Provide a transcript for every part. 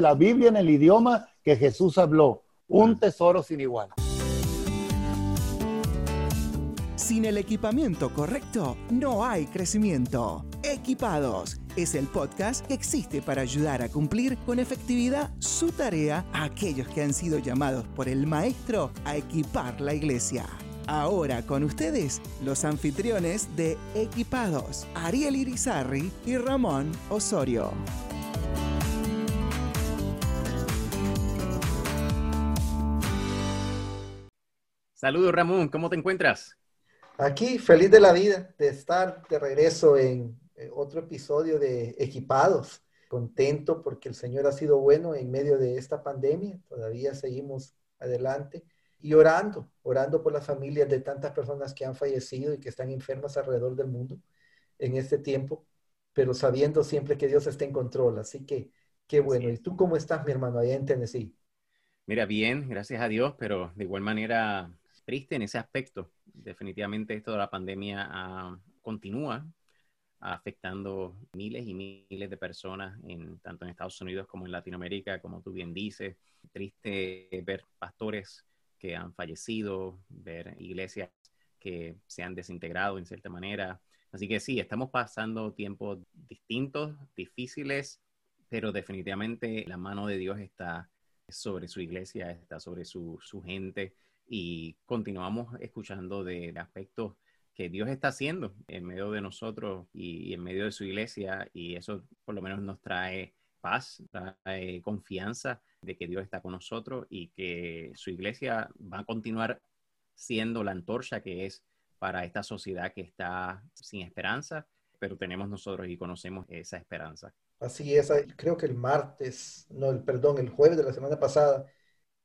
la Biblia en el idioma que Jesús habló. Un tesoro sin igual. Sin el equipamiento correcto, no hay crecimiento. Equipados es el podcast que existe para ayudar a cumplir con efectividad su tarea a aquellos que han sido llamados por el Maestro a equipar la iglesia. Ahora con ustedes, los anfitriones de Equipados, Ariel Irizarri y Ramón Osorio. Saludos Ramón, ¿cómo te encuentras? Aquí, feliz de la vida de estar de regreso en eh, otro episodio de Equipados. Contento porque el Señor ha sido bueno en medio de esta pandemia. Todavía seguimos adelante y orando, orando por las familias de tantas personas que han fallecido y que están enfermas alrededor del mundo en este tiempo, pero sabiendo siempre que Dios está en control. Así que, qué bueno. ¿Y tú cómo estás, mi hermano, allá en Tennessee? Mira, bien, gracias a Dios, pero de igual manera triste en ese aspecto. Definitivamente esto de la pandemia ah, continúa afectando miles y miles de personas, en, tanto en Estados Unidos como en Latinoamérica, como tú bien dices. Triste ver pastores que han fallecido, ver iglesias que se han desintegrado en cierta manera. Así que sí, estamos pasando tiempos distintos, difíciles, pero definitivamente la mano de Dios está sobre su iglesia, está sobre su, su gente y continuamos escuchando de, aspectos que Dios está haciendo en medio de nosotros y, en medio de su iglesia y eso por lo menos nos trae paz, trae confianza de que Dios está con nosotros y que su iglesia va a continuar siendo la antorcha que es para esta sociedad que está sin esperanza, pero tenemos nosotros y conocemos esa esperanza. Así es, creo que el martes, no, el perdón, el jueves de la semana pasada,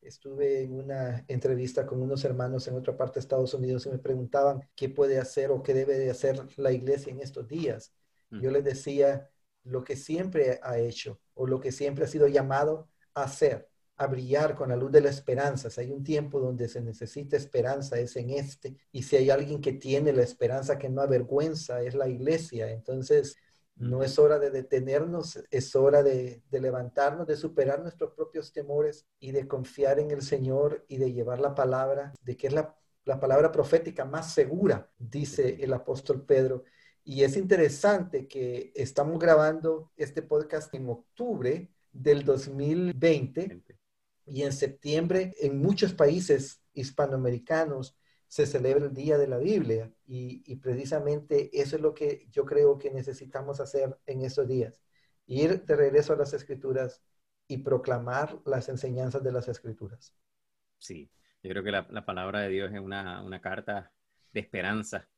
estuve en una entrevista con unos hermanos en otra parte de Estados Unidos y me preguntaban qué puede hacer o qué debe de hacer la iglesia en estos días. Yo les decía lo que siempre ha hecho o lo que siempre ha sido llamado a hacer, a brillar con la luz de la esperanza. Si hay un tiempo donde se necesita esperanza, es en este. Y si hay alguien que tiene la esperanza que no avergüenza, es la iglesia. Entonces, no es hora de detenernos, es hora de, levantarnos, de superar nuestros propios temores y de confiar en el Señor y de llevar la palabra, de que es la, la palabra profética más segura, dice el apóstol Pedro. Y es interesante que estamos grabando este podcast en octubre del 2020 y en septiembre en muchos países hispanoamericanos se celebra el Día de la Biblia y, precisamente eso es lo que yo creo que necesitamos hacer en estos días, ir de regreso a las escrituras y proclamar las enseñanzas de las escrituras. Sí, yo creo que la, palabra de Dios es una, carta de esperanza.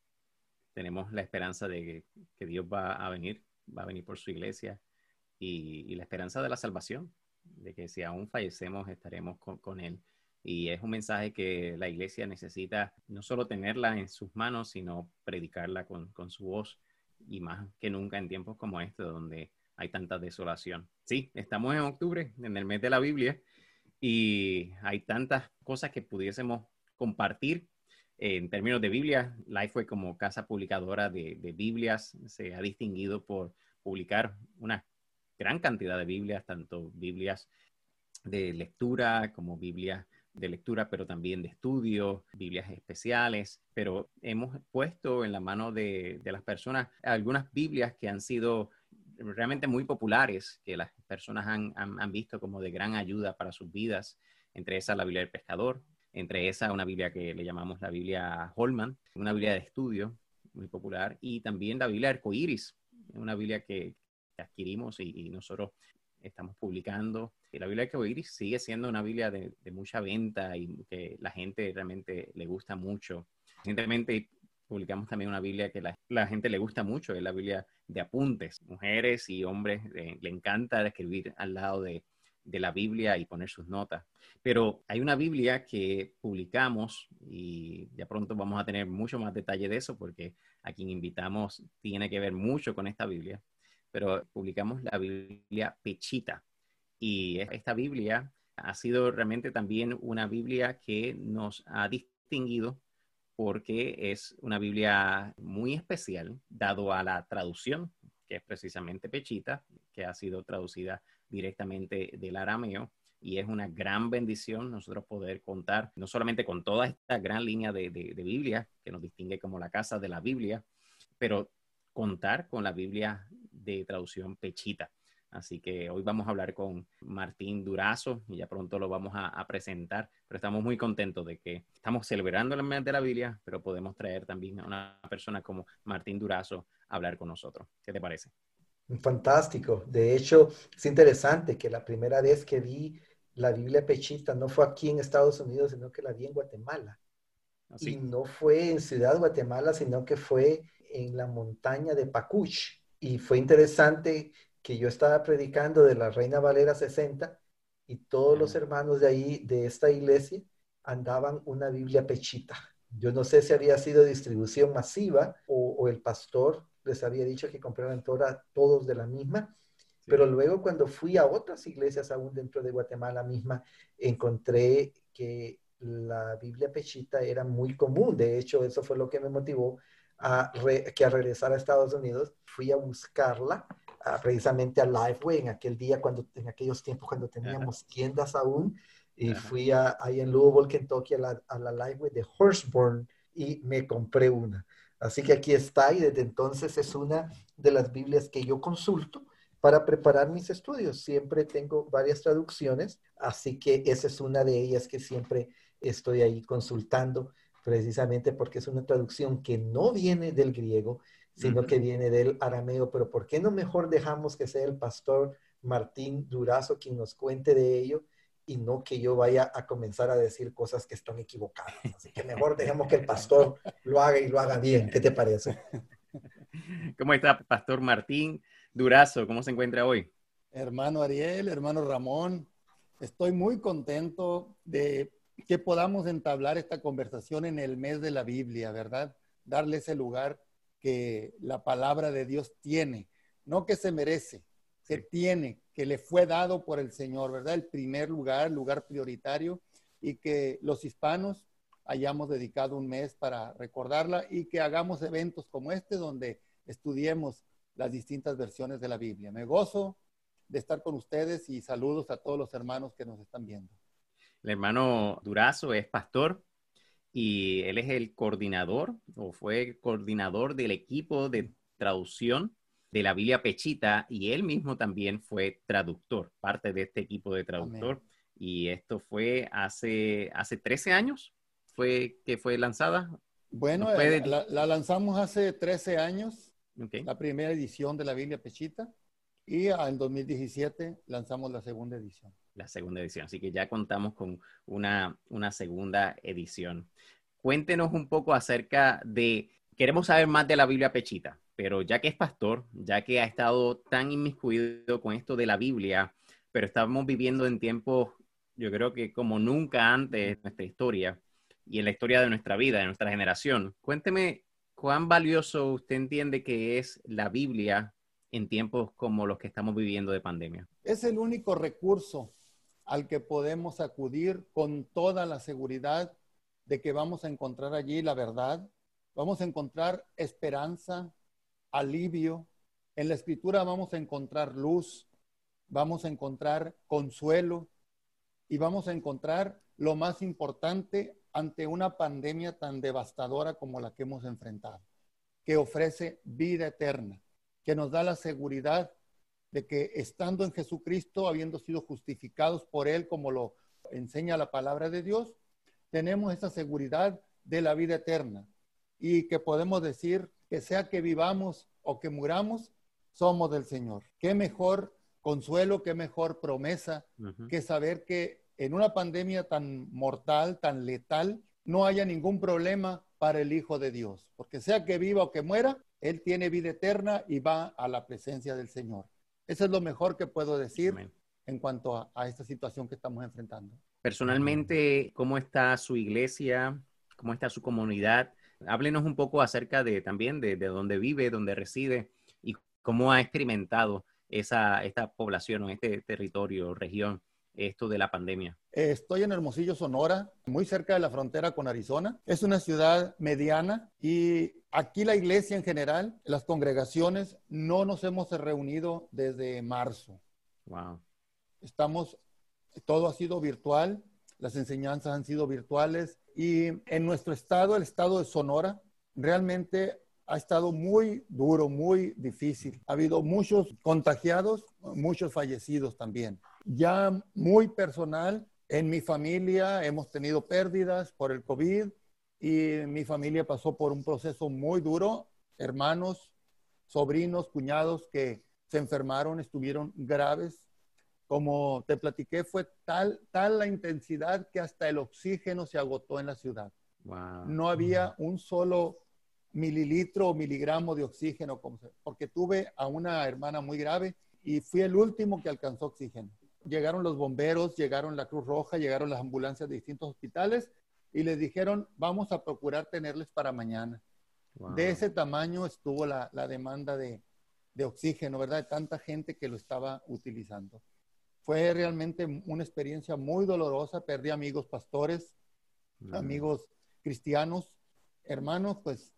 Tenemos la esperanza de que, Dios va a venir, va a venir por su iglesia y, la esperanza de la salvación, de que si aún fallecemos estaremos con Él. Y es un mensaje que la iglesia necesita no solo tenerla en sus manos, sino predicarla con, su voz y más que nunca en tiempos como este donde hay tanta desolación. Sí, estamos en octubre, en el mes de la Biblia, y hay tantas cosas que pudiésemos compartir en términos de Biblia. fue como casa publicadora de, de Biblias, se ha distinguido por publicar una gran cantidad de Biblias, tanto Biblias de lectura como Biblias de lectura, pero también de estudio, Biblias especiales, pero hemos puesto en la mano de, las personas algunas Biblias que han sido realmente muy populares, que las personas han, visto como de gran ayuda para sus vidas, entre esas la Biblia del Pescador, entre esas una Biblia que le llamamos la Biblia Holman, una Biblia de estudio muy popular, y también la Biblia Arcoiris, una Biblia que, adquirimos y, nosotros estamos publicando. la Biblia que oír sigue siendo una Biblia de, mucha venta y que la gente realmente le gusta mucho. Recientemente publicamos también una Biblia que la, la gente le gusta mucho, es la Biblia de apuntes. Mujeres y hombres eh, le encanta escribir al lado de, de la Biblia y poner sus notas. Pero hay una Biblia que publicamos y ya pronto vamos a tener mucho más detalle de eso porque a quien invitamos tiene que ver mucho con esta Biblia pero publicamos la Biblia Pechita. Y esta Biblia ha sido realmente también una Biblia que nos ha distinguido porque es una Biblia muy especial, dado a la traducción, que es precisamente Pechita, que ha sido traducida directamente del arameo y es una gran bendición nosotros poder contar no solamente con toda esta gran línea de, Biblia que nos distingue como la casa de la Biblia, pero contar con la Biblia de traducción pechita. Así que hoy vamos a hablar con Martín Durazo y ya pronto lo vamos a, presentar, pero estamos muy contentos de que estamos celebrando el mes de la Biblia, pero podemos traer también a una persona como Martín Durazo a hablar con nosotros. ¿Qué te parece? Fantástico. De hecho, es interesante que la primera vez que vi la Biblia Pechita no fue aquí en Estados Unidos, sino que la vi en Guatemala. Así. Y no fue en Ciudad Guatemala, sino que fue en la montaña de Pacuch. Y fue interesante que yo estaba predicando de la Reina Valera 60 y todos los hermanos de ahí, de esta iglesia, andaban una Biblia Pechita. Yo no sé si había sido distribución masiva o, el pastor les había dicho que compraran todos de la misma, pero luego cuando fui a otras iglesias aún dentro de Guatemala misma, encontré que la Biblia pechita era muy común. De hecho, eso fue lo que me motivó a que a regresar a Estados Unidos. Fui a buscarla precisamente a Lifeway en aquel día, cuando, en aquellos tiempos cuando teníamos tiendas aún. Y fui a, ahí en Louisville, Kentucky, a la, a la Lifeway de Horseburn y me compré una. Así que aquí está y desde entonces es una de las Biblias que yo consulto para preparar mis estudios. Siempre tengo varias traducciones, así que esa es una de ellas que siempre estoy ahí consultando, precisamente porque es una traducción que no viene del griego, sino que viene del arameo. Pero ¿por qué no mejor dejamos que sea el pastor Martín Durazo quien nos cuente de ello? y no que yo vaya a comenzar a decir cosas que están equivocadas. Así que mejor dejemos que el pastor lo haga y lo haga bien. ¿Qué te parece? ¿Cómo está, Pastor Martín? Durazo, ¿cómo se encuentra hoy? Hermano Ariel, hermano Ramón, estoy muy contento de que podamos entablar esta conversación en el mes de la Biblia, ¿verdad? Darle ese lugar que la palabra de Dios tiene, no que se merece, que tiene, que le fue dado por el Señor, ¿verdad? El primer lugar, lugar prioritario, y que los hispanos hayamos dedicado un mes para recordarla y que hagamos eventos como este donde estudiemos las distintas versiones de la Biblia. Me gozo de estar con ustedes y saludos a todos los hermanos que nos están viendo. El hermano Durazo es pastor y él es el coordinador o fue coordinador del equipo de traducción de la Biblia Pechita y él mismo también fue traductor, parte de este equipo de traductor. Y esto fue hace, hace 13 años, fue que fue lanzada. Bueno, la, la, lanzamos hace 13 años la primera edición de la Biblia Pechita y en 2017 lanzamos la segunda edición. La segunda edición, así que ya contamos con una, una segunda edición. Cuéntenos un poco acerca de, queremos saber más de la Biblia Pechita, pero ya que es pastor, ya que ha estado tan inmiscuido con esto de la Biblia, pero estamos viviendo en tiempos, yo creo que como nunca antes en nuestra historia y en la historia de nuestra vida, de nuestra generación. Cuénteme ¿Cuán valioso usted entiende que es la Biblia en tiempos como los que estamos viviendo de pandemia? Es el único recurso al que podemos acudir con toda la seguridad de que vamos a encontrar allí la verdad, vamos a encontrar esperanza, alivio. En la escritura vamos a encontrar luz, vamos a encontrar consuelo y vamos a encontrar lo más importante, ante una pandemia tan devastadora como la que hemos enfrentado, que ofrece vida eterna, que nos da la seguridad de que estando en Jesucristo, habiendo sido justificados por Él, como lo enseña la palabra de Dios, tenemos esa seguridad de la vida eterna. Y que podemos decir que sea que vivamos o que muramos, somos del Señor. Qué mejor consuelo, qué mejor promesa que saber que en una pandemia tan mortal, tan letal, no haya ningún problema para el Hijo de Dios, porque sea que viva o que muera, Él tiene vida eterna y va a la presencia del Señor. Eso es lo mejor que puedo decir en cuanto a, esta situación que estamos enfrentando. Personalmente, ¿cómo está su iglesia? ¿Cómo está su comunidad? Háblenos un poco acerca de también de, de dónde vive, dónde reside y cómo ha experimentado esa, esta población o este territorio, región esto de la pandemia? Estoy en Hermosillo, Sonora, muy cerca de la frontera con Arizona. Es una ciudad mediana y aquí la iglesia en general, las congregaciones, no nos hemos reunido desde marzo. Wow. Estamos, todo ha sido virtual, las enseñanzas han sido virtuales y en nuestro estado, el estado de Sonora, realmente ha estado muy duro, muy difícil. Ha habido muchos contagiados, muchos fallecidos también. Ya muy personal, en mi familia hemos tenido pérdidas por el COVID y mi familia pasó por un proceso muy duro. Hermanos, sobrinos, cuñados que se enfermaron, estuvieron graves. Como te platiqué, fue tal, tal la intensidad que hasta el oxígeno se agotó en la ciudad. No había un solo mililitro o miligramo de oxígeno, porque tuve a una hermana muy grave y fui el último que alcanzó oxígeno. Llegaron los bomberos, llegaron la Cruz Roja, llegaron las ambulancias de distintos hospitales y les dijeron, vamos a procurar tenerles para mañana. De ese tamaño estuvo la, demanda de, oxígeno, ¿verdad? De tanta gente que lo estaba utilizando. Fue realmente una experiencia muy dolorosa. Perdí amigos pastores, amigos cristianos, hermanos, pues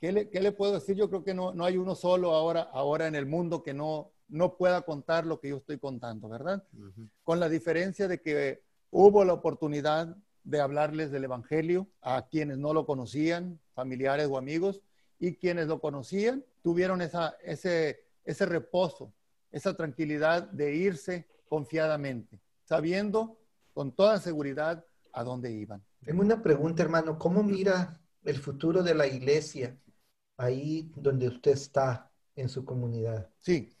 ¿Qué le, puedo decir? Yo creo que no, no hay uno solo ahora, ahora en el mundo que no, no pueda contar lo que yo estoy contando, ¿verdad? Con la diferencia de que hubo la oportunidad de hablarles del Evangelio a quienes no lo conocían, familiares o amigos, y quienes lo conocían tuvieron esa, ese, ese reposo, esa tranquilidad de irse confiadamente, sabiendo con toda seguridad a dónde iban. Tengo una pregunta, hermano. ¿Cómo mira el futuro de la iglesia ahí donde usted está en su comunidad? Sí,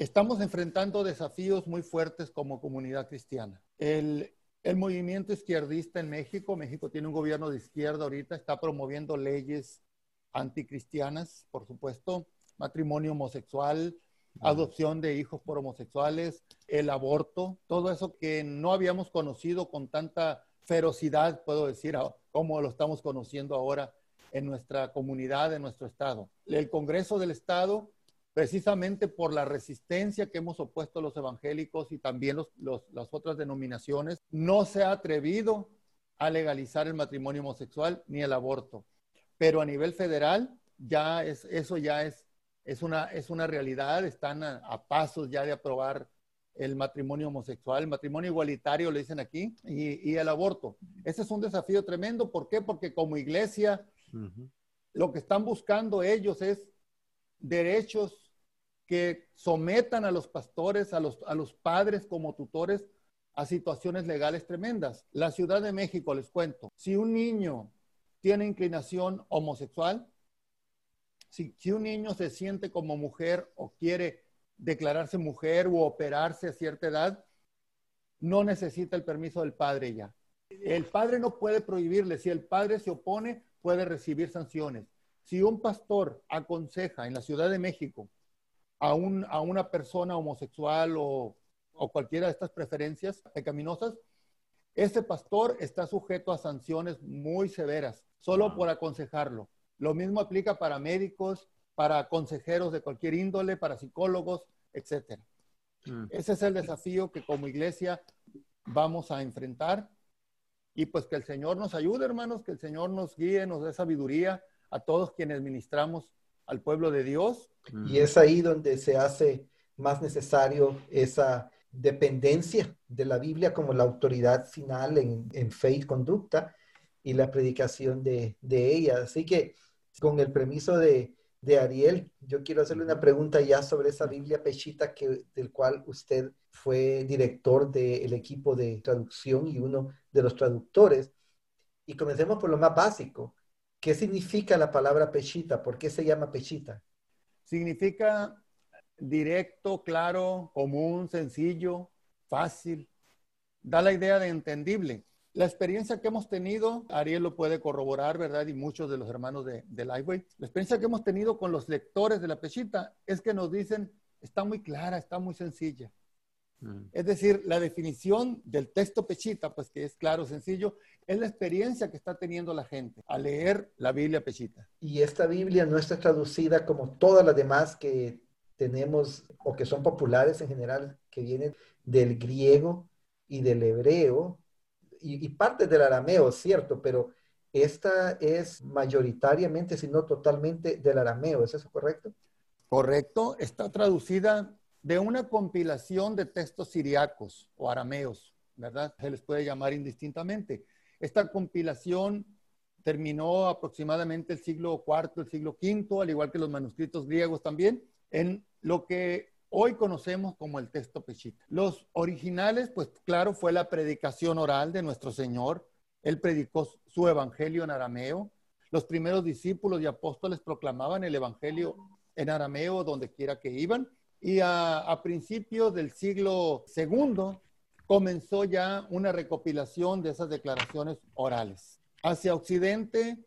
estamos enfrentando desafíos muy fuertes como comunidad cristiana. El, el movimiento izquierdista en México, México tiene un gobierno de izquierda ahorita, está promoviendo leyes anticristianas, por supuesto, matrimonio homosexual, adopción de hijos por homosexuales, el aborto, todo eso que no habíamos conocido con tanta ferocidad, puedo decir, como lo estamos conociendo ahora en nuestra comunidad, en nuestro estado. El Congreso del Estado, precisamente por la resistencia que hemos opuesto los evangélicos y también las otras denominaciones, no se ha atrevido a legalizar el matrimonio homosexual ni el aborto. Pero a nivel federal, ya es, eso ya es, es, una, es una realidad, están a, pasos ya de aprobar el matrimonio homosexual, el matrimonio igualitario, le dicen aquí, y, y, el aborto. Ese es un desafío tremendo. ¿Por qué? Porque como iglesia lo que están buscando ellos es derechos que sometan a los pastores, a los, a los padres como tutores a situaciones legales tremendas. La Ciudad de México, les cuento, si un niño tiene inclinación homosexual, si, si un niño se siente como mujer o quiere declararse mujer o operarse a cierta edad, no necesita el permiso del padre ya. El padre no puede prohibirle. Si el padre se opone, puede recibir sanciones. Si un pastor aconseja en la Ciudad de México a, un, a una persona homosexual o, o cualquiera de estas preferencias pecaminosas, ese pastor está sujeto a sanciones muy severas, solo por aconsejarlo. Lo mismo aplica para médicos, para consejeros de cualquier índole, para psicólogos, etc. Mm. Ese es el desafío que como iglesia vamos a enfrentar y pues que el Señor nos ayude, hermanos, que el Señor nos guíe, nos dé sabiduría a todos quienes ministramos al pueblo de Dios. Y es ahí donde se hace más necesario esa dependencia de la Biblia como la autoridad final en, en fe y conducta y la predicación de, de ella. Así que con el permiso de, de Ariel, yo quiero hacerle una pregunta ya sobre esa Biblia pechita que, del cual usted fue director del equipo de traducción y uno de los traductores. Y comencemos por lo más básico. ¿Qué significa la palabra pechita? ¿Por qué se llama pechita? Significa directo, claro, común, sencillo, fácil. Da la idea de entendible. La experiencia que hemos tenido, Ariel lo puede corroborar, ¿verdad? Y muchos de los hermanos de, de la experiencia que hemos tenido con los lectores de la pechita es que nos dicen, está muy clara, está muy sencilla. Mm. Es decir, la definición del texto pechita, pues que es claro, sencillo, es la experiencia que está teniendo la gente al leer la Biblia pechita. Y esta Biblia no está traducida como todas las demás que tenemos o que son populares en general, que vienen del griego y del hebreo y, parte del arameo, cierto, pero esta es mayoritariamente, si no totalmente, del arameo. ¿Es eso correcto? Correcto. Está traducida de una compilación de textos siriacos o arameos, ¿verdad? Se les puede llamar indistintamente. Esta compilación terminó aproximadamente el siglo IV, el siglo V, al igual que los manuscritos griegos también, en lo que hoy conocemos como el texto Peshita. Los originales, pues claro, fue la predicación oral de nuestro Señor. Él predicó su evangelio en arameo. Los primeros discípulos y apóstoles proclamaban el evangelio en arameo donde quiera que iban. Y a, principios del siglo II comenzó ya una recopilación de esas declaraciones orales. Hacia Occidente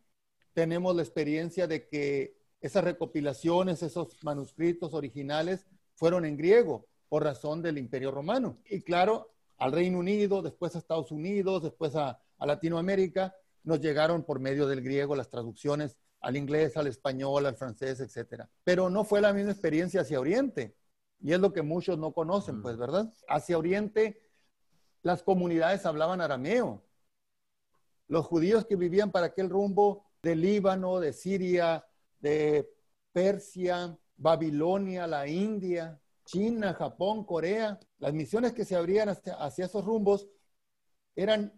tenemos la experiencia de que esas recopilaciones, esos manuscritos originales fueron en griego por razón del Imperio Romano. Y claro, al Reino Unido, después a Estados Unidos, después a, Latinoamérica, nos llegaron por medio del griego las traducciones al inglés, al español, al francés, etc. Pero no fue la misma experiencia hacia Oriente. Y es lo que muchos no conocen, pues, ¿verdad? Hacia Oriente, las comunidades hablaban arameo. Los judíos que vivían para aquel rumbo de Líbano, de Siria, de Persia, Babilonia, la India, China, Japón, Corea, las misiones que se abrían hacia, esos rumbos eran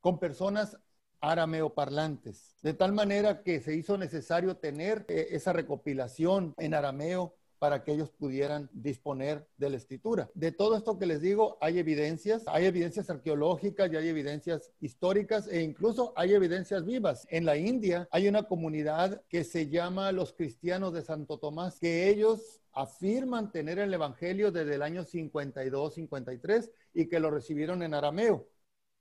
con personas arameoparlantes, de tal manera que se hizo necesario tener eh, esa recopilación en arameo para que ellos pudieran disponer de la escritura. De todo esto que les digo, hay evidencias, hay evidencias arqueológicas y hay evidencias históricas e incluso hay evidencias vivas. En la India hay una comunidad que se llama los cristianos de Santo Tomás, que ellos afirman tener el Evangelio desde el año 52, 53 y que lo recibieron en arameo,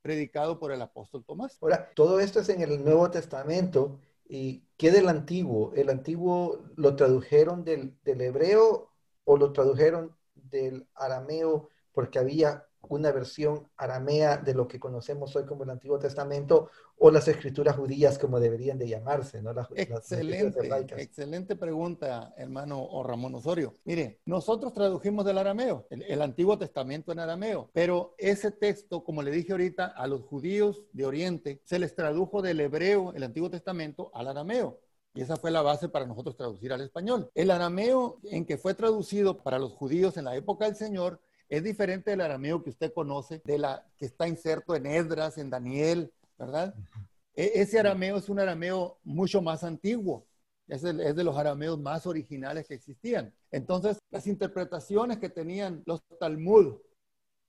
predicado por el apóstol Tomás. Ahora, todo esto es en el Nuevo Testamento ¿Y qué del antiguo? ¿El antiguo lo tradujeron del, del hebreo o lo tradujeron del arameo porque había una versión aramea de lo que conocemos hoy como el Antiguo Testamento o las escrituras judías como deberían de llamarse, ¿no? excelente, excelente pregunta, hermano o Ramón Osorio. Mire, nosotros tradujimos del arameo, el, Antiguo Testamento en arameo, pero ese texto, como le dije ahorita, a los judíos de Oriente se les tradujo del hebreo, el Antiguo Testamento, al arameo. Y esa fue la base para nosotros traducir al español. El arameo en que fue traducido para los judíos en la época del Señor es diferente del arameo que usted conoce, de la que está inserto en Edras, en Daniel, ¿verdad? E, ese arameo es un arameo mucho más antiguo. Es, es, de los arameos más originales que existían. Entonces, las interpretaciones que tenían los Talmud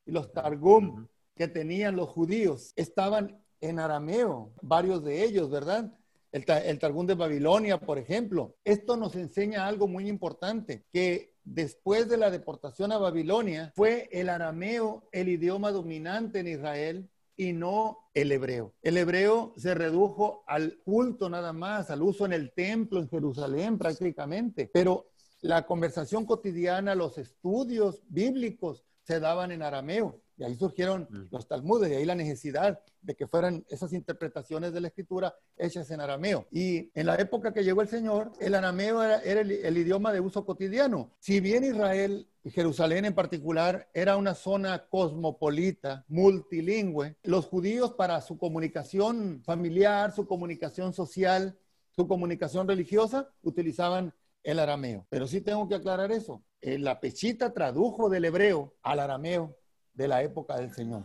y los Targum que tenían los judíos estaban en arameo, varios de ellos, ¿verdad? El, el Targum de Babilonia, por ejemplo. Esto nos enseña algo muy importante, que después de la deportación a Babilonia, fue el arameo el idioma dominante en Israel y no el hebreo. El hebreo se redujo al culto nada más, al uso en el templo en Jerusalén prácticamente, pero la conversación cotidiana, los estudios bíblicos se daban en arameo. Y ahí surgieron mm. los Talmudes, y ahí la necesidad de que fueran esas interpretaciones de la escritura hechas en arameo. Y en la época que llegó el Señor, el arameo era, el, idioma de uso cotidiano. Si bien Israel y Jerusalén en particular era una zona cosmopolita, multilingüe, los judíos para su comunicación familiar, su comunicación social, su comunicación religiosa, utilizaban el arameo. Pero sí tengo que aclarar eso. Eh, la Pechita tradujo del hebreo al arameo de la época del Señor.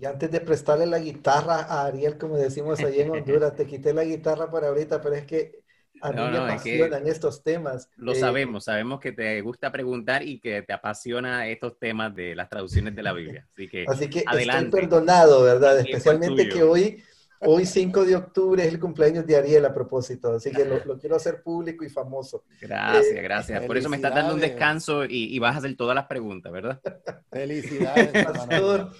Y antes de prestarle la guitarra a Ariel, como decimos allí en Honduras, te quité la guitarra para ahorita, pero es que a mí me apasionan estos temas. Lo eh, sabemos, sabemos que te gusta preguntar y que te apasiona estos temas de las traducciones de la Biblia. Así que, Así que estoy perdonado, ¿verdad? Especialmente que hoy, hoy 5 de octubre es el cumpleaños de Ariel a propósito, así que lo, quiero hacer público y famoso. Gracias, eh, gracias. Por eso me estás dando un descanso y, y vas a hacer todas las preguntas, ¿verdad? Felicidades. Pastor,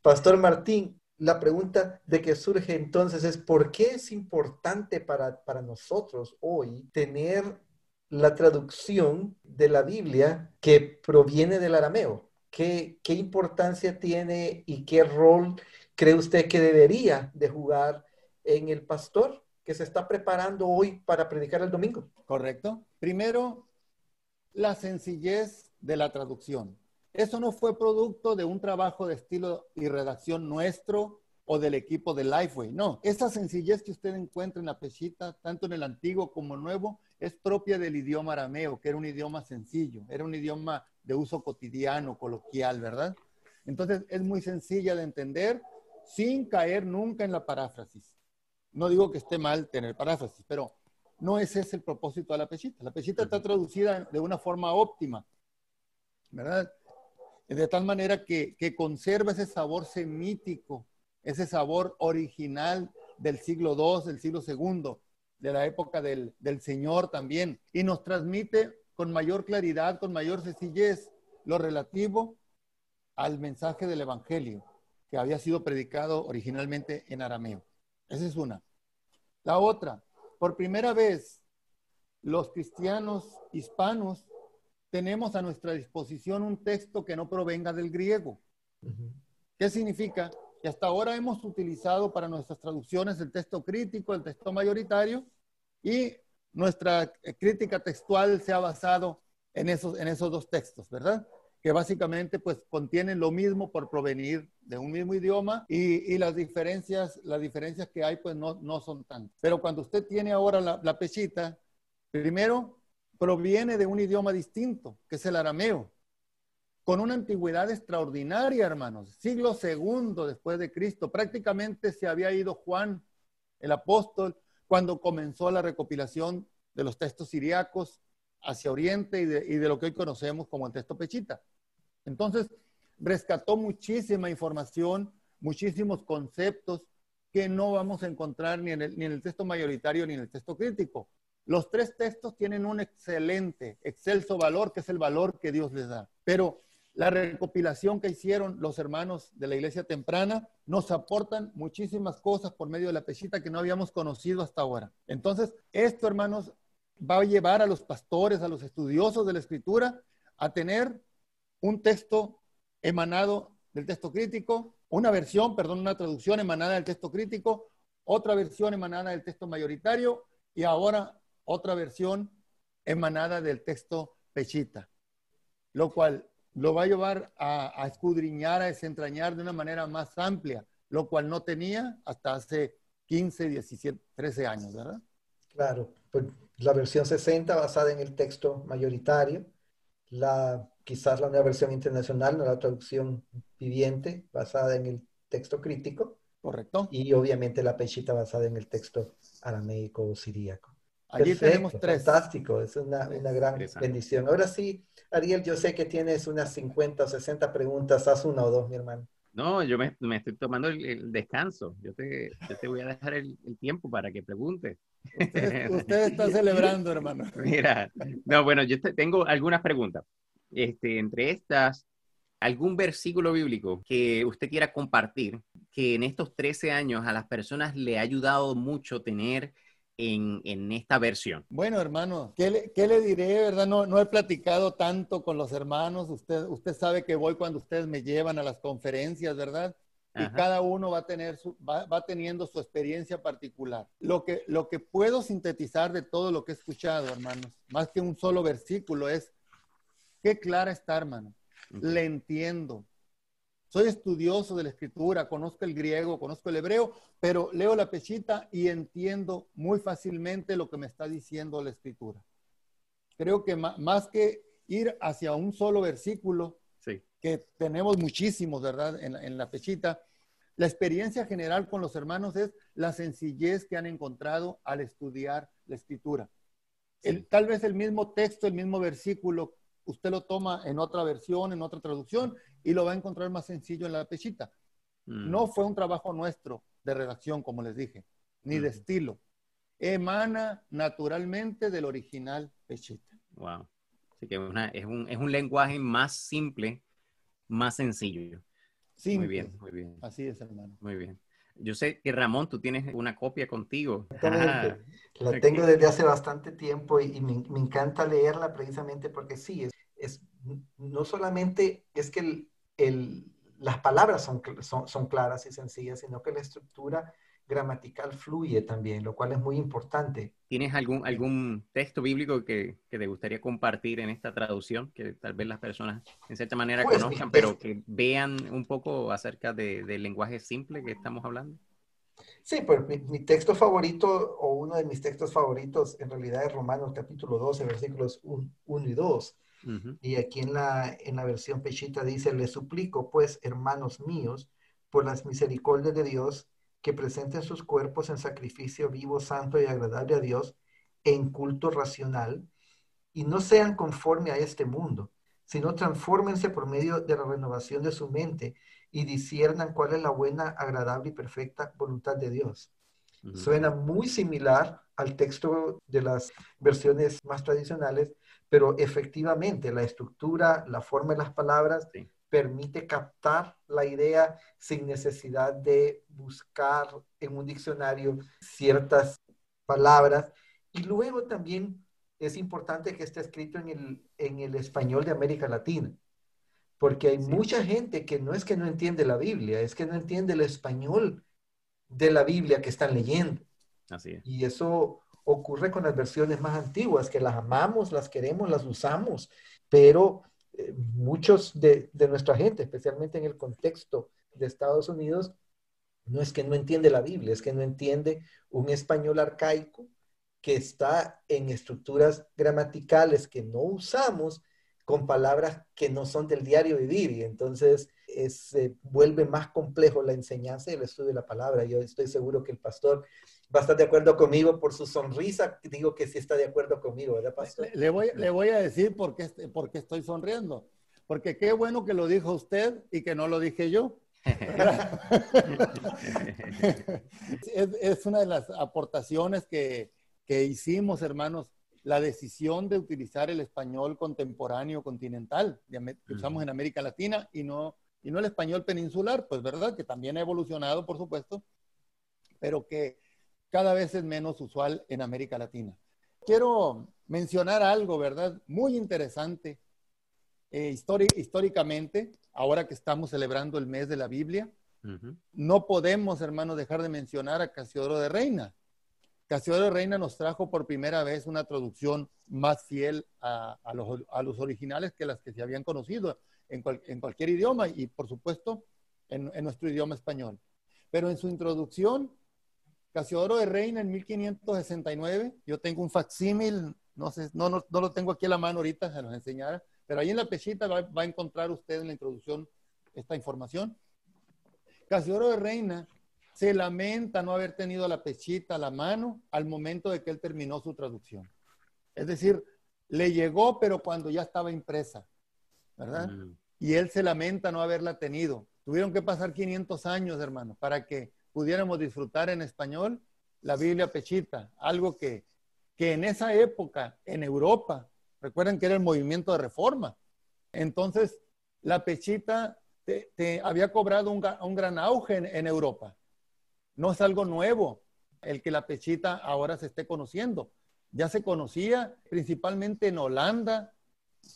Pastor Martín, la pregunta de que surge entonces es, ¿por qué es importante para, para nosotros hoy tener la traducción de la Biblia que proviene del arameo? ¿Qué, ¿Qué importancia tiene y qué rol cree usted que debería de jugar en el pastor que se está preparando hoy para predicar el domingo? Correcto. Primero, la sencillez de la traducción. Eso no fue producto de un trabajo de estilo y redacción nuestro o del equipo de Lifeway. No, esa sencillez que usted encuentra en la pechita, tanto en el antiguo como nuevo, es propia del idioma arameo, que era un idioma sencillo, era un idioma de uso cotidiano, coloquial, ¿verdad? Entonces es muy sencilla de entender sin caer nunca en la paráfrasis. No digo que esté mal tener paráfrasis, pero no ese es el propósito de la pechita. La pechita está traducida de una forma óptima, ¿verdad? De tal manera que, que conserva ese sabor semítico, ese sabor original del siglo II, del siglo II, de la época del, del Señor también, y nos transmite con mayor claridad, con mayor sencillez, lo relativo al mensaje del Evangelio que había sido predicado originalmente en arameo. Esa es una. La otra, por primera vez, los cristianos hispanos tenemos a nuestra disposición un texto que no provenga del griego. ¿Qué significa? Que hasta ahora hemos utilizado para nuestras traducciones el texto crítico, el texto mayoritario, y nuestra crítica textual se ha basado en esos, en esos dos textos, ¿verdad? Que básicamente pues contienen lo mismo por provenir de un mismo idioma y, las diferencias, las diferencias que hay pues no, no son tantas. Pero cuando usted tiene ahora la, la pechita, primero proviene de un idioma distinto, que es el arameo, con una antigüedad extraordinaria, hermanos. Siglo segundo después de Cristo. Prácticamente se había ido Juan, el apóstol, cuando comenzó la recopilación de los textos siriacos hacia Oriente y de, y de, lo que hoy conocemos como el texto Pechita. Entonces, rescató muchísima información, muchísimos conceptos que no vamos a encontrar ni en, el, ni en el texto mayoritario ni en el texto crítico. Los tres textos tienen un excelente, excelso valor, que es el valor que Dios les da. Pero la recopilación que hicieron los hermanos de la iglesia temprana nos aportan muchísimas cosas por medio de la pechita que no habíamos conocido hasta ahora. Entonces, esto, hermanos, va a llevar a los pastores, a los estudiosos de la escritura, a tener un texto emanado del texto crítico, una versión, perdón, una traducción emanada del texto crítico, otra versión emanada del texto mayoritario y ahora otra versión emanada del texto pechita, lo cual lo va a llevar a, a, escudriñar, a desentrañar de una manera más amplia, lo cual no tenía hasta hace 15, 17, 13 años, ¿verdad? Claro, pues la versión 60 basada en el texto mayoritario, la quizás la nueva versión internacional, no la traducción viviente basada en el texto crítico. Correcto. Y obviamente la pechita basada en el texto arameico o siríaco. Allí Perfecto, tenemos tres. Fantástico, es una, una gran bendición. Ahora sí, Ariel, yo sé que tienes unas 50 o 60 preguntas, haz una o dos, mi hermano. No, yo me, me estoy tomando el, el, descanso. Yo te, yo te voy a dejar el, el tiempo para que preguntes. Usted, usted, está celebrando, hermano. Mira, no, bueno, yo te, tengo algunas preguntas. Este, entre estas, algún versículo bíblico que usted quiera compartir que en estos 13 años a las personas le ha ayudado mucho tener en, en esta versión. Bueno, hermano, ¿qué le, qué le diré, verdad? No, no, he platicado tanto con los hermanos. Usted, usted sabe que voy cuando ustedes me llevan a las conferencias, ¿verdad? Y cada uno va, a tener su, va, va, teniendo su experiencia particular. Lo que, lo que puedo sintetizar de todo lo que he escuchado, hermanos, más que un solo versículo, es qué clara está, hermano. Le entiendo. Soy estudioso de la escritura, conozco el griego, conozco el hebreo, pero leo la pechita y entiendo muy fácilmente lo que me está diciendo la escritura. Creo que más que ir hacia un solo versículo, sí. Que tenemos muchísimos, ¿verdad? En, en la pechita, la experiencia general con los hermanos es la sencillez que han encontrado al estudiar la escritura. Sí. El, tal vez el mismo texto, el mismo versículo, usted lo toma en otra versión, en otra traducción, y lo va a encontrar más sencillo en la pechita. Mm. No fue un trabajo nuestro de redacción, como les dije, ni mm. de estilo. Emana naturalmente del original pechita. Wow. Así que una, es, un, es un lenguaje más simple, más sencillo. Simple. Muy bien, muy bien. Así es, hermano. Muy bien. Yo sé que Ramón, tú tienes una copia contigo. Ah, la tengo desde hace bastante tiempo y, y me, me, encanta leerla precisamente porque sí, es, es no solamente es que el, el, las palabras son, son, son, claras y sencillas, sino que la estructura gramatical fluye también, lo cual es muy importante. ¿Tienes algún, algún texto bíblico que, que te gustaría compartir en esta traducción, que tal vez las personas en cierta manera pues, conozcan, pero que vean un poco acerca de, del lenguaje simple que estamos hablando? Sí, pues mi, mi, texto favorito o uno de mis textos favoritos en realidad es Romanos capítulo 12, versículos 1 y 2 Y aquí en la, en la versión Pechita dice, le suplico pues, hermanos míos, por las misericordias de Dios, que presenten sus cuerpos en sacrificio vivo, santo y agradable a Dios, en culto racional, y no sean conforme a este mundo, sino transfórmense por medio de la renovación de su mente y disciernan cuál es la buena, agradable y perfecta voluntad de Dios. Suena muy similar al texto de las versiones más tradicionales, pero efectivamente la estructura, la forma de las palabras permite captar la idea sin necesidad de buscar en un diccionario ciertas palabras. Y luego también es importante que esté escrito en el, en el español de América Latina, porque hay mucha gente que no es que no entiende la Biblia, es que no entiende el español de la Biblia que están leyendo. Así es. Y eso ocurre con las versiones más antiguas, que las amamos, las queremos, las usamos, pero eh, muchos de, de, nuestra gente, especialmente en el contexto de Estados Unidos, no es que no entiende la Biblia, es que no entiende un español arcaico que está en estructuras gramaticales que no usamos con palabras que no son del diario vivir y entonces se vuelve más complejo la enseñanza y el estudio de la palabra. Yo estoy seguro que el pastor va a estar de acuerdo conmigo por su sonrisa. Digo que sí está de acuerdo conmigo, ¿verdad, pastor? Le voy, le voy a decir por qué, por qué estoy sonriendo. Porque qué bueno que lo dijo usted y que no lo dije yo. es, es, una de las aportaciones que, que hicimos, hermanos, la decisión de utilizar el español contemporáneo continental que usamos en América Latina y no, y no el español peninsular, pues verdad, que también ha evolucionado, por supuesto, pero que cada vez es menos usual en América Latina. Quiero mencionar algo, ¿verdad? Muy interesante eh, históricamente, ahora que estamos celebrando el mes de la Biblia, no podemos, hermano, dejar de mencionar a Casiodoro de Reina. Casiodoro de Reina nos trajo por primera vez una traducción más fiel a, los, originales que las que se habían conocido en, cualquier idioma y, por supuesto, en, nuestro idioma español. Pero en su introducción, Casiodoro de Reina en 1569, yo tengo un facsímil, no, sé, no, no, lo tengo aquí a la mano ahorita, se los enseñara, pero ahí en la pechita va, va a encontrar usted en la introducción esta información. Casiodoro de Reina se lamenta no haber tenido la pechita a la mano al momento de que él terminó su traducción. Es decir, le llegó, pero cuando ya estaba impresa, ¿verdad? Mm. Y él se lamenta no haberla tenido. Tuvieron que pasar 500 años, hermano, para que pudiéramos disfrutar en español la Biblia pechita, algo que, que en esa época, en Europa, recuerden que era el movimiento de reforma. Entonces, la pechita te, había cobrado un, un gran auge en Europa. No es algo nuevo el que la pechita ahora se esté conociendo. Ya se conocía principalmente en Holanda.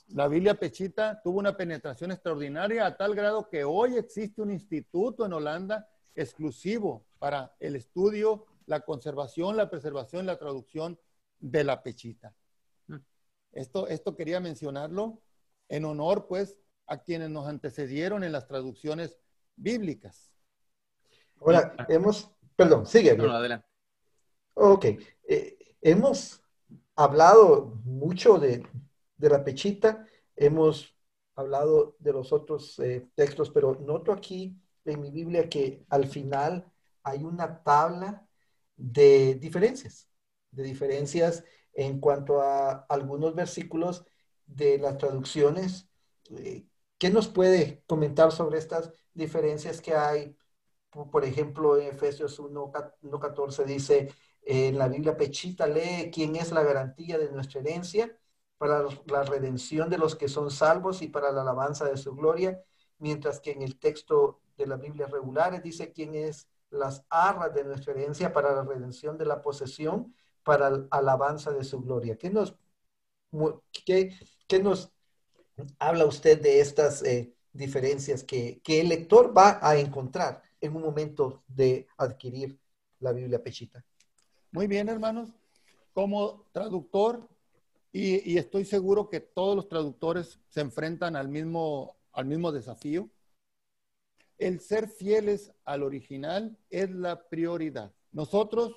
La Biblia pechita tuvo una penetración extraordinaria a tal grado que hoy existe un instituto en Holanda exclusivo para el estudio, la conservación, la preservación, la traducción de la pechita. Mm. Esto, esto quería mencionarlo en honor, pues, a quienes nos antecedieron en las traducciones bíblicas. Ahora, hemos, perdón, sigue. No, adelante. Ok, eh, hemos hablado mucho de, la pechita, hemos hablado de los otros eh, textos, pero noto aquí en mi Biblia que al final hay una tabla de diferencias, de diferencias en cuanto a algunos versículos de las traducciones. Eh, ¿Qué nos puede comentar sobre estas diferencias que hay por ejemplo, en Efesios 1.14 dice, en la Biblia Pechita lee quién es la garantía de nuestra herencia para la redención de los que son salvos y para la alabanza de su gloria, mientras que en el texto de las Biblias regulares dice quién es las arras de nuestra herencia para la redención de la posesión, para la alabanza de su gloria. ¿Qué nos, qué, nos habla usted de estas eh, diferencias que, que el lector va a encontrar? en un momento de adquirir la Biblia Pechita. Muy bien, hermanos. Como traductor, y, estoy seguro que todos los traductores se enfrentan al mismo, al mismo desafío, el ser fieles al original es la prioridad. Nosotros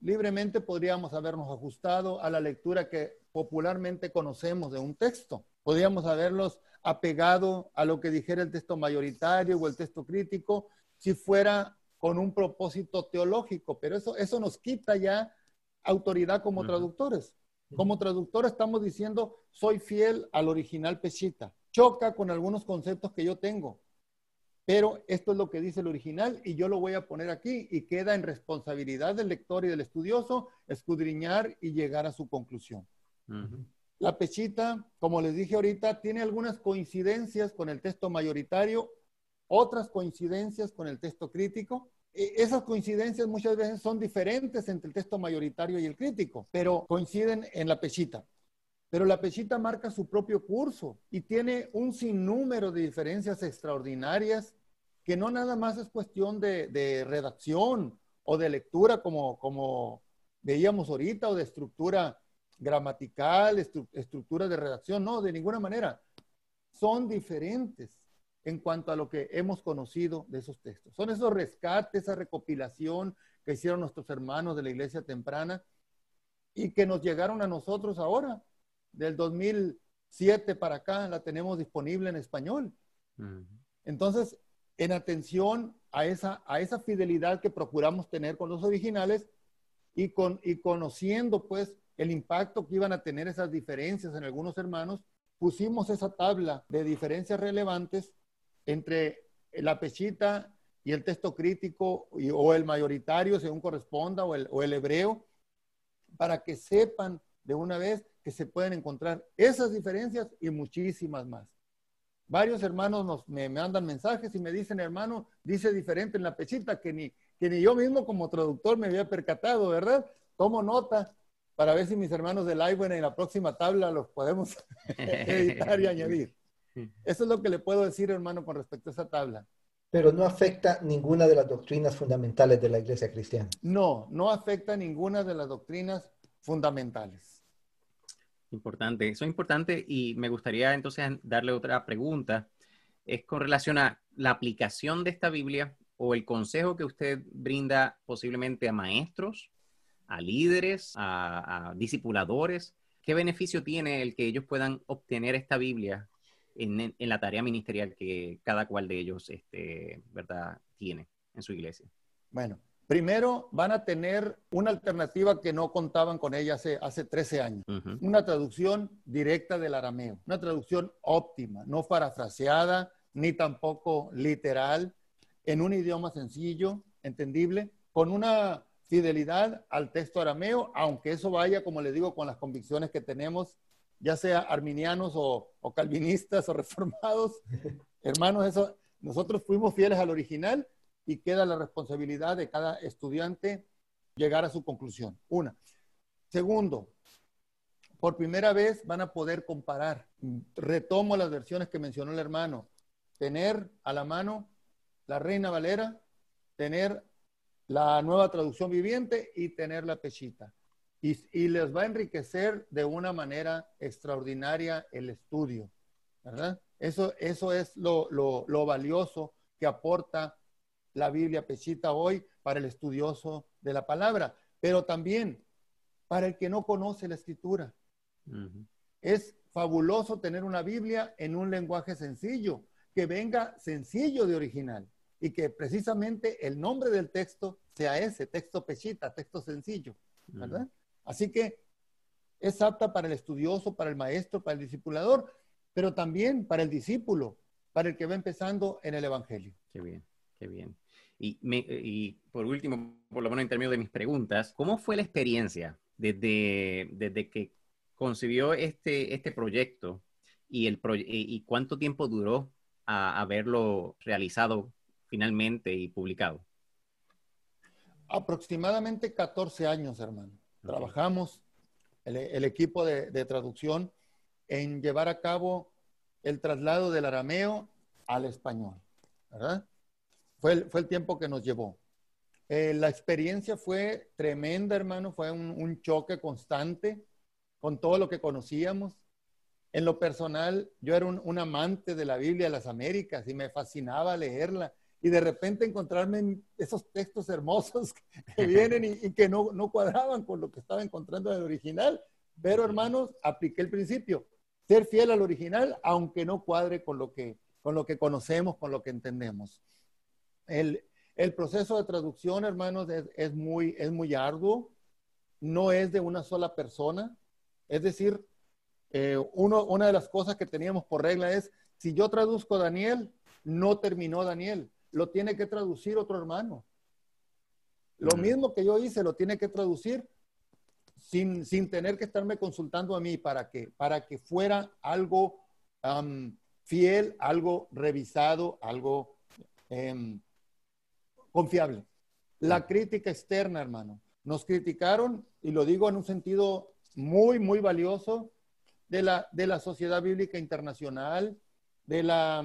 libremente podríamos habernos ajustado a la lectura que popularmente conocemos de un texto. Podríamos haberlos apegado a lo que dijera el texto mayoritario o el texto crítico si fuera con un propósito teológico, pero eso, eso nos quita ya autoridad como traductores. Como traductor estamos diciendo, soy fiel al original Peshita. Choca con algunos conceptos que yo tengo, pero esto es lo que dice el original y yo lo voy a poner aquí y queda en responsabilidad del lector y del estudioso escudriñar y llegar a su conclusión. La Peshita, como les dije ahorita, tiene algunas coincidencias con el texto mayoritario, otras coincidencias con el texto crítico, e, esas coincidencias muchas veces son diferentes entre el texto mayoritario y el crítico, pero coinciden en la pechita. Pero la pechita marca su propio curso y tiene un sinnúmero de diferencias extraordinarias que no nada más es cuestión de, redacción o de lectura como, como veíamos ahorita o de estructura gramatical, estructura de redacción, no, de ninguna manera. Son diferentes en cuanto a lo que hemos conocido de esos textos. Son esos rescates, esa recopilación que hicieron nuestros hermanos de la iglesia temprana y que nos llegaron a nosotros ahora, del 2007 para acá, la tenemos disponible en español. Entonces, en atención a esa, a esa fidelidad que procuramos tener con los originales y, con, y conociendo pues el impacto que iban a tener esas diferencias en algunos hermanos, pusimos esa tabla de diferencias relevantes entre la pechita y el texto crítico o el mayoritario, según corresponda, o el, o el hebreo, para que sepan de una vez que se pueden encontrar esas diferencias y muchísimas más. Varios hermanos nos, me, mandan mensajes y me dicen, hermano, dice diferente en la pechita que ni, que ni yo mismo como traductor me había percatado, ¿verdad? Tomo nota para ver si mis hermanos del iWen en la próxima tabla los podemos editar y añadir. Eso es lo que le puedo decir, hermano, con respecto a esa tabla. Pero no afecta ninguna de las doctrinas fundamentales de la iglesia cristiana. No, no afecta ninguna de las doctrinas fundamentales. Importante, eso es importante y me gustaría entonces darle otra pregunta. Es con relación a la aplicación de esta Biblia o el consejo que usted brinda posiblemente a maestros, a líderes, a, a discipuladores. ¿Qué beneficio tiene el que ellos puedan obtener esta Biblia en, la tarea ministerial que cada cual de ellos este, ¿verdad? tiene en su iglesia? Bueno, primero van a tener una alternativa que no contaban con ella hace, hace 13 años, una traducción directa del arameo, una traducción óptima, no parafraseada ni tampoco literal, en un idioma sencillo, entendible, con una fidelidad al texto arameo, aunque eso vaya, como le digo, con las convicciones que tenemos ya sea arminianos o, calvinistas o reformados, hermanos, eso, nosotros fuimos fieles al original y queda la responsabilidad de cada estudiante llegar a su conclusión. Una. Segundo, por primera vez van a poder comparar. Retomo las versiones que mencionó el hermano. Tener a la mano la Reina Valera, tener la nueva traducción viviente y tener la pechita y, les va a enriquecer de una manera extraordinaria el estudio, ¿verdad? Eso, eso es lo, lo, valioso que aporta la Biblia Pechita hoy para el estudioso de la palabra, pero también para el que no conoce la escritura. Es fabuloso tener una Biblia en un lenguaje sencillo, que venga sencillo de original y que precisamente el nombre del texto sea ese, texto pechita, texto sencillo, ¿verdad? Así que es apta para el estudioso, para el maestro, para el discipulador, pero también para el discípulo, para el que va empezando en el Evangelio. Qué bien, qué bien. Y, por último, por lo menos en términos de mis preguntas, ¿cómo fue la experiencia desde, desde que concibió este, este proyecto y, el y cuánto tiempo duró a haberlo realizado finalmente y publicado? Aproximadamente 14 años, hermano. Trabajamos el, equipo de, traducción en llevar a cabo el traslado del arameo al español, ¿verdad? Fue el, fue el tiempo que nos llevó. Eh, la experiencia fue tremenda, hermano, fue un, choque constante con todo lo que conocíamos. En lo personal, yo era un, un, amante de la Biblia de las Américas y me fascinaba leerla y de repente encontrarme esos textos hermosos que vienen y, que no, no, cuadraban con lo que estaba encontrando en el original. Pero hermanos, apliqué el principio. ser fiel al original, aunque no cuadre con lo que, con lo que conocemos, con lo que entendemos. El, el proceso de traducción, hermanos, es, es, muy, es muy arduo, no es de una sola persona. Es decir, eh, uno, una de las cosas que teníamos por regla es, si yo traduzco Daniel, no terminó Daniel, lo tiene que traducir otro hermano. Lo mismo que yo hice, lo tiene que traducir sin, sin tener que estarme consultando a mí para que, para que fuera algo fiel, algo revisado, algo em, confiable. La crítica externa, hermano. Nos criticaron, y lo digo en un sentido muy, muy valioso, de la, de la Sociedad Bíblica Internacional, de la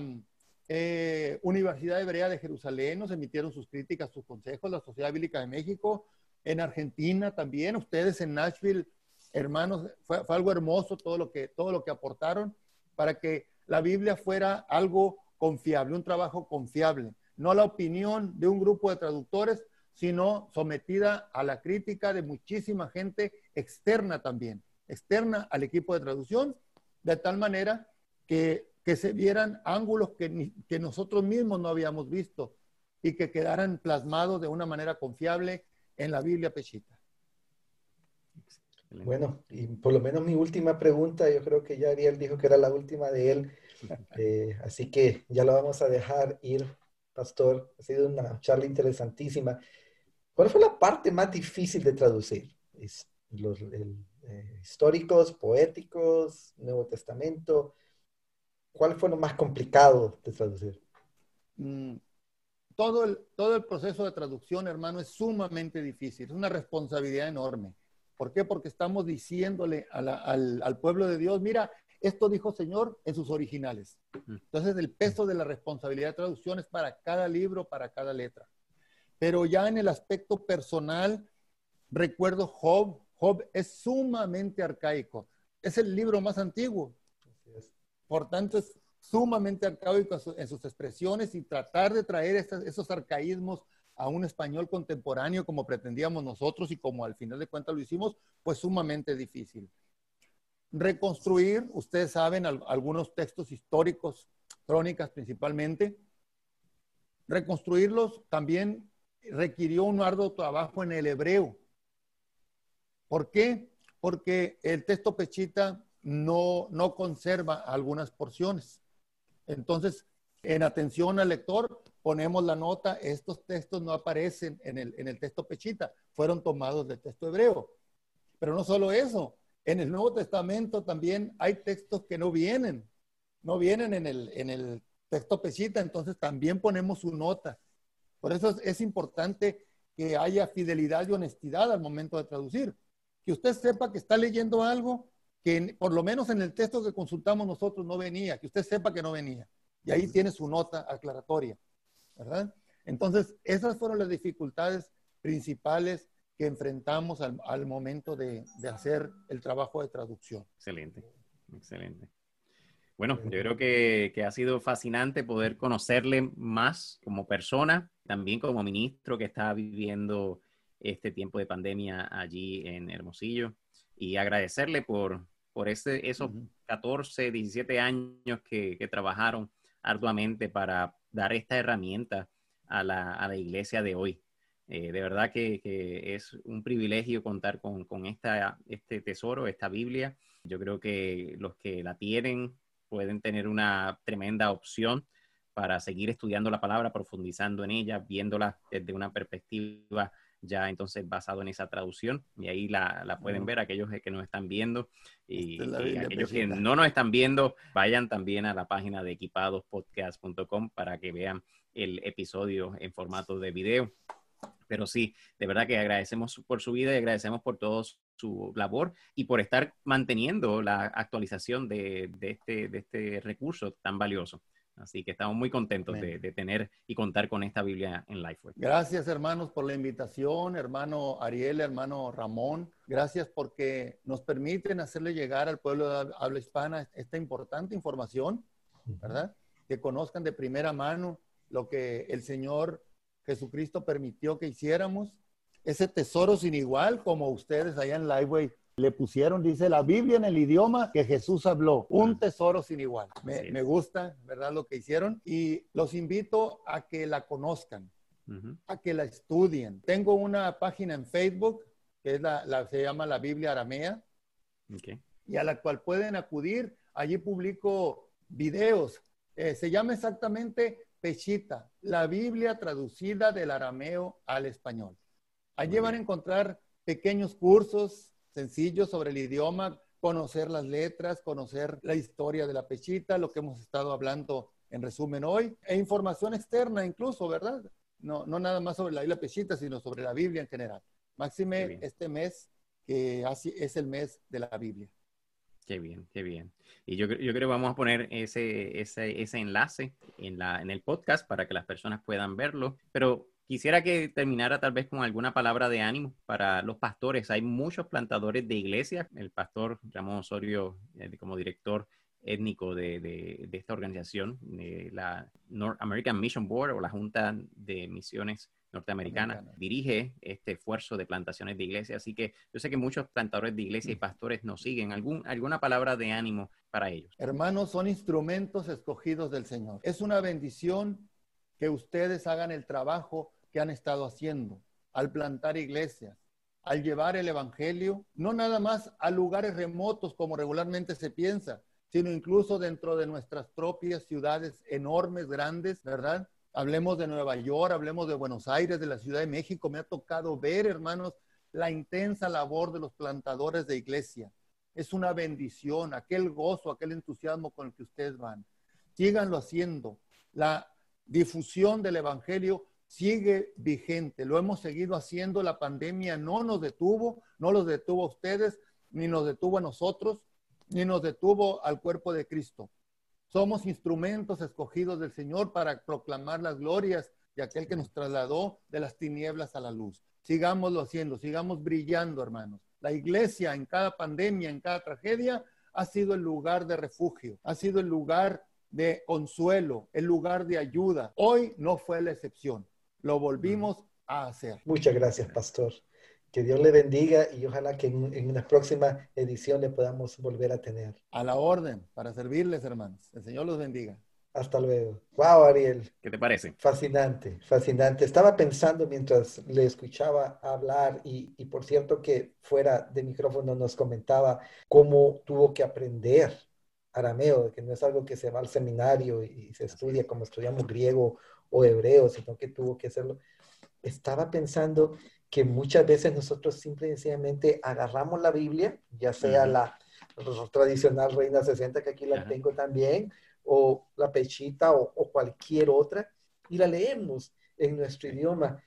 eh, Universidad Hebrea de Jerusalén, nos emitieron sus críticas, sus consejos, la Sociedad Bíblica de México, en Argentina también, ustedes en Nashville, hermanos, fue, fue, algo hermoso todo lo, que, todo lo que aportaron para que la Biblia fuera algo confiable, un trabajo confiable, no la opinión de un grupo de traductores, sino sometida a la crítica de muchísima gente externa también, externa al equipo de traducción, de tal manera que, que se vieran ángulos que, que nosotros mismos no habíamos visto y que quedaran plasmados de una manera confiable en la Biblia Peshita. Bueno, y por lo menos mi última pregunta, yo creo que ya Ariel dijo que era la última de él, eh, así que ya lo vamos a dejar ir, pastor. Ha sido una charla interesantísima. ¿Cuál fue la parte más difícil de traducir? Los eh, históricos, poéticos, Nuevo Testamento. ¿Cuál fue lo más complicado de traducir? Mm, todo el, todo el proceso de traducción, hermano, es sumamente difícil, es una responsabilidad enorme. ¿Por qué? Porque estamos diciéndole al, al, pueblo de Dios, mira, esto dijo Señor en sus originales. Entonces, el peso de la responsabilidad de traducción es para cada libro, para cada letra. Pero ya en el aspecto personal, recuerdo Job. Job es sumamente arcaico. Es el libro más antiguo. Por tanto, es sumamente arcaico en sus expresiones y tratar de traer esos arcaísmos a un español contemporáneo como pretendíamos nosotros y como al final de cuentas lo hicimos, pues sumamente difícil. Reconstruir, ustedes saben, algunos textos históricos, crónicas principalmente, reconstruirlos también requirió un arduo trabajo en el hebreo. ¿Por qué? Porque el texto pechita no, no conserva algunas porciones. Entonces, en atención al lector, ponemos la nota, estos textos no aparecen en el, en el texto pechita, fueron tomados del texto hebreo. Pero no solo eso, en el Nuevo Testamento también hay textos que no vienen, no vienen en el, en el texto pechita, entonces también ponemos su nota. Por eso es, es importante que haya fidelidad y honestidad al momento de traducir. Que usted sepa que está leyendo algo que por lo menos en el texto que consultamos nosotros no venía, que usted sepa que no venía. Y ahí tiene su nota aclaratoria, ¿verdad? Entonces, esas fueron las dificultades principales que enfrentamos al, al momento de, de, hacer el trabajo de traducción. Excelente, excelente. Bueno, yo creo que, que, ha sido fascinante poder conocerle más como persona, también como ministro que está viviendo este tiempo de pandemia allí en Hermosillo y agradecerle por, por ese, esos 14, 17 años que, que, trabajaron arduamente para dar esta herramienta a la, a la iglesia de hoy. Eh, de verdad que, que, es un privilegio contar con, con esta, este tesoro, esta Biblia. Yo creo que los que la tienen pueden tener una tremenda opción para seguir estudiando la palabra, profundizando en ella, viéndola desde una perspectiva ya entonces basado en esa traducción y ahí la, la pueden ver aquellos que nos están viendo y, y aquellos que no nos están viendo vayan también a la página de equipadospodcast.com para que vean el episodio en formato de video. Pero sí, de verdad que agradecemos por su vida y agradecemos por todo su labor y por estar manteniendo la actualización de, de, este, de este recurso tan valioso. Así que estamos muy contentos de, de, tener y contar con esta Biblia en Lifeway. Gracias, hermanos, por la invitación, hermano Ariel, hermano Ramón. Gracias porque nos permiten hacerle llegar al pueblo de habla hispana esta importante información, ¿verdad? Que conozcan de primera mano lo que el Señor Jesucristo permitió que hiciéramos. Ese tesoro sin igual, como ustedes allá en Lifeway Le pusieron, dice la Biblia en el idioma que Jesús habló, un tesoro sin igual. Me, me gusta, ¿verdad? Lo que hicieron y los invito a que la conozcan, a que la estudien. Tengo una página en Facebook que es la, se llama la Biblia Aramea y a la cual pueden acudir. Allí publico videos. Eh, se llama exactamente Pechita, la Biblia traducida del arameo al español. Allí van a encontrar pequeños cursos sencillos sobre el idioma, conocer las letras, conocer la historia de la pechita, lo que hemos estado hablando en resumen hoy, e información externa incluso, ¿verdad? No, no nada más sobre la isla pechita, sino sobre la Biblia en general. Máxime este mes, que es el mes de la Biblia. Qué bien, qué bien. Y yo, yo creo que vamos a poner ese, ese, ese enlace en, la, en el podcast para que las personas puedan verlo. Pero Quisiera que terminara tal vez con alguna palabra de ánimo para los pastores. Hay muchos plantadores de iglesias. El pastor Ramón Osorio, eh, como director étnico de, de, esta organización, de la North American Mission Board o la Junta de Misiones Norteamericanas, dirige este esfuerzo de plantaciones de iglesias. Así que yo sé que muchos plantadores de iglesias y mm. pastores nos siguen. ¿Algún, ¿Alguna palabra de ánimo para ellos? Hermanos, son instrumentos escogidos del Señor. Es una bendición que ustedes hagan el trabajo que han estado haciendo al plantar iglesias, al llevar el Evangelio, no nada más a lugares remotos como regularmente se piensa, sino incluso dentro de nuestras propias ciudades enormes, grandes, ¿verdad? Hablemos de Nueva York, hablemos de Buenos Aires, de la Ciudad de México. Me ha tocado ver, hermanos, la intensa labor de los plantadores de iglesia. Es una bendición, aquel gozo, aquel entusiasmo con el que ustedes van. Síganlo haciendo. La difusión del Evangelio sigue vigente. Lo hemos seguido haciendo. La pandemia no nos detuvo, no los detuvo a ustedes, ni nos detuvo a nosotros, ni nos detuvo al cuerpo de Cristo. Somos instrumentos escogidos del Señor para proclamar las glorias de aquel que nos trasladó de las tinieblas a la luz. Sigámoslo haciendo, sigamos brillando, hermanos. La iglesia en cada pandemia, en cada tragedia, ha sido el lugar de refugio, ha sido el lugar de consuelo, el lugar de ayuda. Hoy no fue la excepción lo volvimos a hacer. Muchas gracias, pastor. Que Dios le bendiga y ojalá que en, una próxima edición le podamos volver a tener. A la orden, para servirles, hermanos. El Señor los bendiga. Hasta luego. Wow, Ariel. ¿Qué te parece? Fascinante, fascinante. Estaba pensando mientras le escuchaba hablar y, y, por cierto que fuera de micrófono nos comentaba cómo tuvo que aprender arameo, que no es algo que se va al seminario y se estudia como estudiamos griego o hebreo, sino que tuvo que hacerlo. Estaba pensando que muchas veces nosotros simple y sencillamente agarramos la Biblia, ya sea la, tradicional Reina 60, que aquí la tengo también, o la Pechita o, o, cualquier otra, y la leemos en nuestro idioma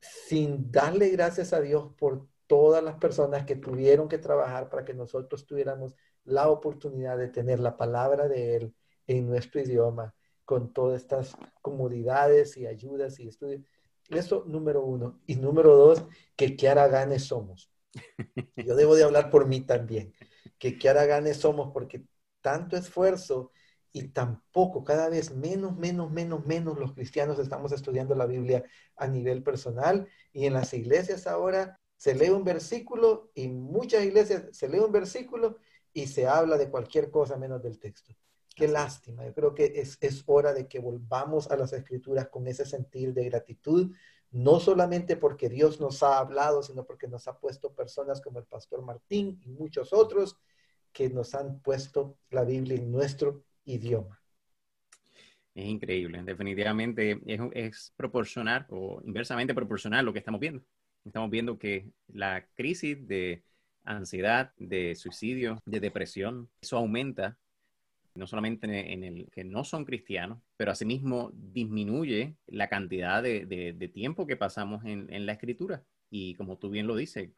sin darle gracias a Dios por todas las personas que tuvieron que trabajar para que nosotros tuviéramos la oportunidad de tener la palabra de Él en nuestro idioma con todas estas comodidades y ayudas y estudios. Eso número uno. Y número dos, que qué haraganes somos. Yo debo de hablar por mí también. Que qué haraganes somos porque tanto esfuerzo y tampoco, cada vez menos, menos, menos, menos los cristianos estamos estudiando la Biblia a nivel personal y en las iglesias ahora se lee un versículo y muchas iglesias se lee un versículo y se habla de cualquier cosa menos del texto. Qué lástima. Yo creo que es, es hora de que volvamos a las escrituras con ese sentir de gratitud, no solamente porque Dios nos ha hablado, sino porque nos ha puesto personas como el pastor Martín y muchos otros que nos han puesto la Biblia en nuestro idioma. Es increíble, definitivamente es, es proporcional o inversamente proporcional lo que estamos viendo. Estamos viendo que la crisis de ansiedad, de suicidio, de depresión, eso aumenta no solamente en el que no son cristianos, pero asimismo disminuye la cantidad de, tiempo que pasamos en, la escritura. Y como tú bien lo dices,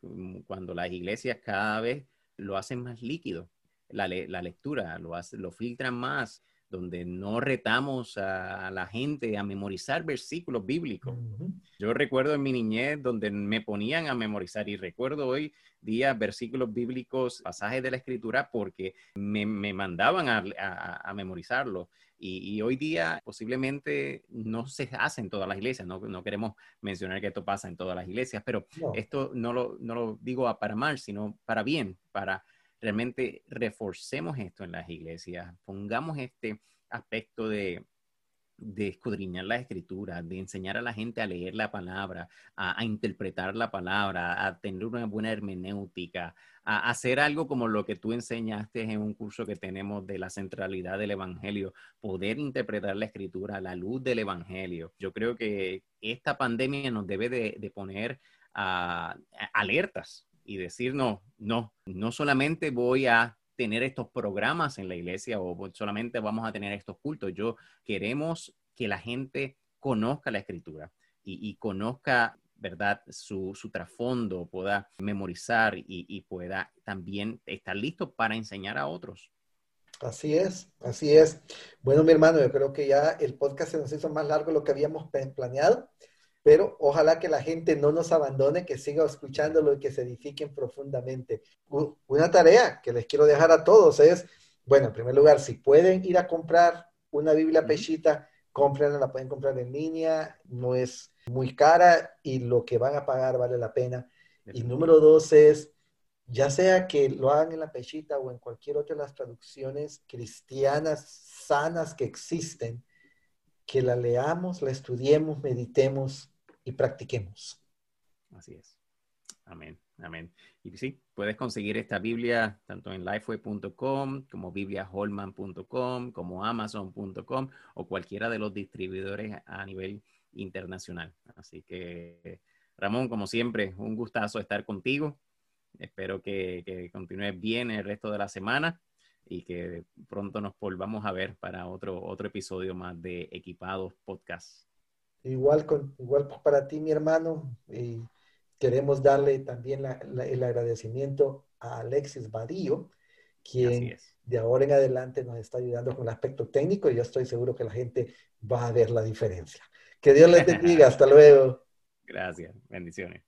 cuando las iglesias cada vez lo hacen más líquido, la, lectura lo, hace, lo filtran más, donde no retamos a la gente a memorizar versículos bíblicos. Yo recuerdo en mi niñez donde me ponían a memorizar y recuerdo hoy día versículos bíblicos, pasajes de la escritura porque me, mandaban a, a, memorizarlo. Y, hoy día posiblemente no se hace en todas las iglesias, no, no queremos mencionar que esto pasa en todas las iglesias, pero esto no lo, no lo digo para mal, sino para bien, para realmente reforcemos esto en las iglesias, pongamos este aspecto de, escudriñar la escritura, de enseñar a la gente a leer la palabra, a, interpretar la palabra, a tener una buena hermenéutica, a, hacer algo como lo que tú enseñaste en un curso que tenemos de la centralidad del Evangelio, poder interpretar la escritura a la luz del Evangelio. Yo creo que esta pandemia nos debe de, poner alertas y decir, no, no, no solamente voy a tener estos programas en la iglesia o solamente vamos a tener estos cultos. Yo queremos que la gente conozca la escritura y, conozca, ¿verdad?, su, trasfondo, pueda memorizar y, pueda también estar listo para enseñar a otros. Así es, así es. Bueno, mi hermano, yo creo que ya el podcast se nos hizo más largo de lo que habíamos planeado pero ojalá que la gente no nos abandone, que siga escuchándolo y que se edifiquen profundamente. Una tarea que les quiero dejar a todos es, bueno, en primer lugar, si pueden ir a comprar una Biblia Pechita, cómprenla, la pueden comprar en línea, no es muy cara y lo que van a pagar vale la pena. Y número dos es, ya sea que lo hagan en la Pechita o en cualquier otra de las traducciones cristianas sanas que existen, que la leamos, la estudiemos, meditemos y practiquemos. Así es. Amén. Amén. Y sí, puedes conseguir esta Biblia tanto en lifeway.com como bibliaholman.com, como amazon.com o cualquiera de los distribuidores a nivel internacional. Así que, Ramón, como siempre, un gustazo estar contigo. Espero que, que continúes bien el resto de la semana y que pronto nos volvamos a ver para otro, otro episodio más de Equipados Podcast. Igual, con, igual para ti, mi hermano, y queremos darle también el agradecimiento a Alexis Badillo, quien de ahora en adelante nos está ayudando con el aspecto técnico y yo estoy seguro que la gente va a ver la diferencia. Que Dios les bendiga. Hasta luego. Gracias. Bendiciones.